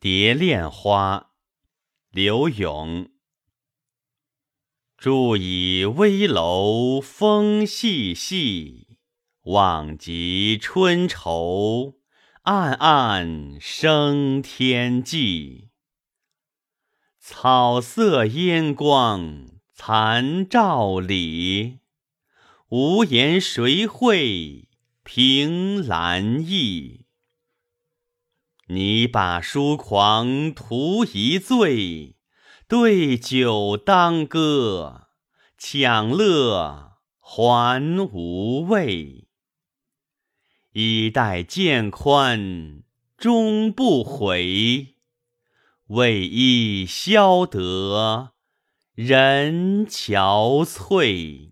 蝶恋花，柳永。住以危楼风细细，望极春愁，暗暗生天际。草色烟光残照里，无言谁会凭栏意？你把书狂图一醉，对酒当歌，享乐还无味。衣带渐宽终不悔，为伊消得人憔悴。